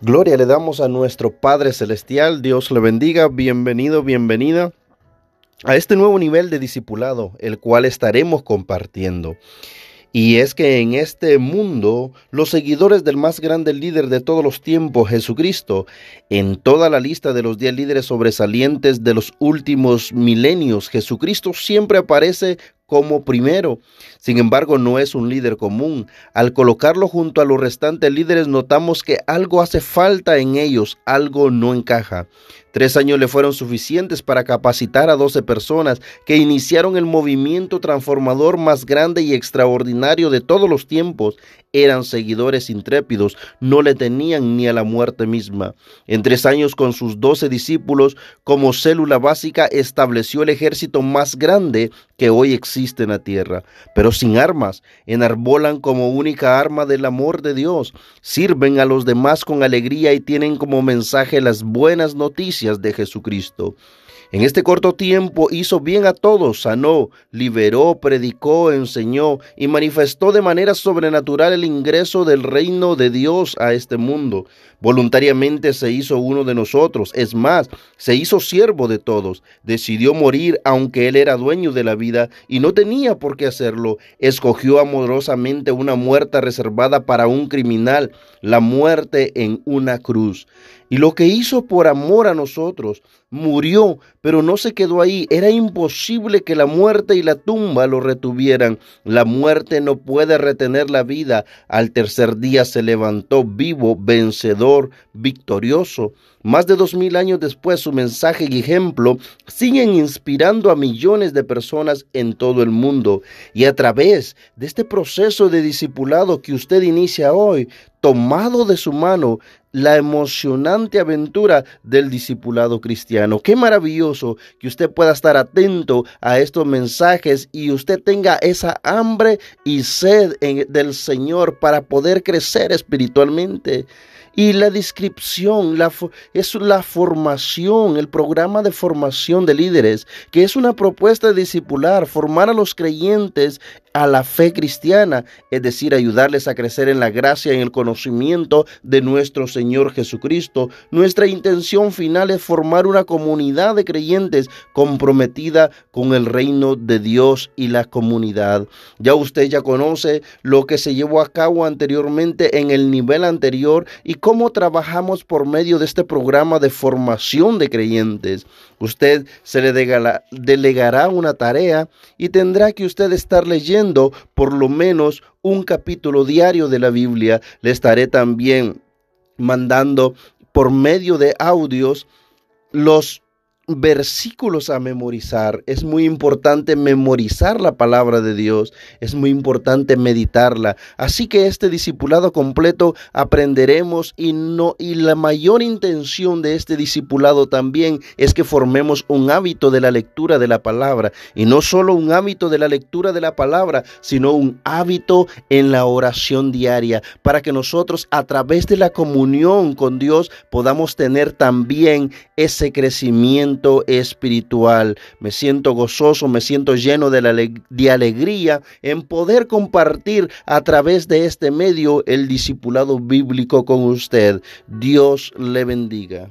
Gloria le damos a nuestro Padre Celestial, Dios le bendiga, bienvenido, bienvenida a este nuevo nivel de discipulado, el cual estaremos compartiendo. Y es que en este mundo, los seguidores del más grande líder de todos los tiempos, Jesucristo, en toda la lista de los diez líderes sobresalientes de los últimos milenios, Jesucristo siempre aparece como primero. Sin embargo, no es un líder común. Al colocarlo junto a los restantes líderes, notamos que algo hace falta en ellos, algo no encaja. Tres años le fueron suficientes para capacitar a doce personas que iniciaron el movimiento transformador más grande y extraordinario de todos los tiempos. Eran seguidores intrépidos, no le tenían ni a la muerte misma. En tres años con sus doce discípulos, como célula básica, estableció el ejército más grande que hoy existe en la tierra. Pero sin armas, enarbolan como única arma del amor de Dios, sirven a los demás con alegría y tienen como mensaje las buenas noticias de Jesucristo. En este corto tiempo hizo bien a todos, sanó, liberó, predicó, enseñó y manifestó de manera sobrenatural el ingreso del reino de Dios a este mundo. Voluntariamente se hizo uno de nosotros, es más, se hizo siervo de todos, decidió morir aunque él era dueño de la vida y no tenía por qué hacerlo, escogió amorosamente una muerte reservada para un criminal, la muerte en una cruz. Y lo que hizo por amor a nosotros, murió, pero no se quedó ahí. Era imposible que la muerte y la tumba lo retuvieran. La muerte no puede retener la vida. Al tercer día se levantó vivo, vencedor, victorioso. Más de dos mil años después, su mensaje y ejemplo siguen inspirando a millones de personas en todo el mundo. Y a través de este proceso de discipulado que usted inicia hoy, tomado de su mano la emocionante aventura del discipulado cristiano. Qué maravilloso que usted pueda estar atento a estos mensajes y usted tenga esa hambre y sed del Señor para poder crecer espiritualmente. Y la descripción la, es la formación, el programa de formación de líderes, que es una propuesta de discipular, formar a los creyentes a la fe cristiana, es decir, ayudarles a crecer en la gracia y en el conocimiento de nuestro Señor Jesucristo. Nuestra intención final es formar una comunidad de creyentes comprometida con el reino de Dios y la comunidad. Ya usted ya conoce lo que se llevó a cabo anteriormente en el nivel anterior y cómo trabajamos por medio de este programa de formación de creyentes. Usted se le delegará una tarea y tendrá que usted estar leyendo por lo menos un capítulo diario de la Biblia. Le estaré también mandando por medio de audios los versículos a memorizar. Es muy importante memorizar la palabra de Dios. Es muy importante meditarla. Así que este discipulado completo aprenderemos y no y la mayor intención de este discipulado también es que formemos un hábito de la lectura de la palabra y no solo un hábito de la lectura de la palabra, sino un hábito en la oración diaria para que nosotros a través de la comunión con Dios podamos tener también ese espiritual. Me siento gozoso, me siento lleno de, la, de alegría en poder compartir a través de este medio el discipulado bíblico con usted. Dios le bendiga.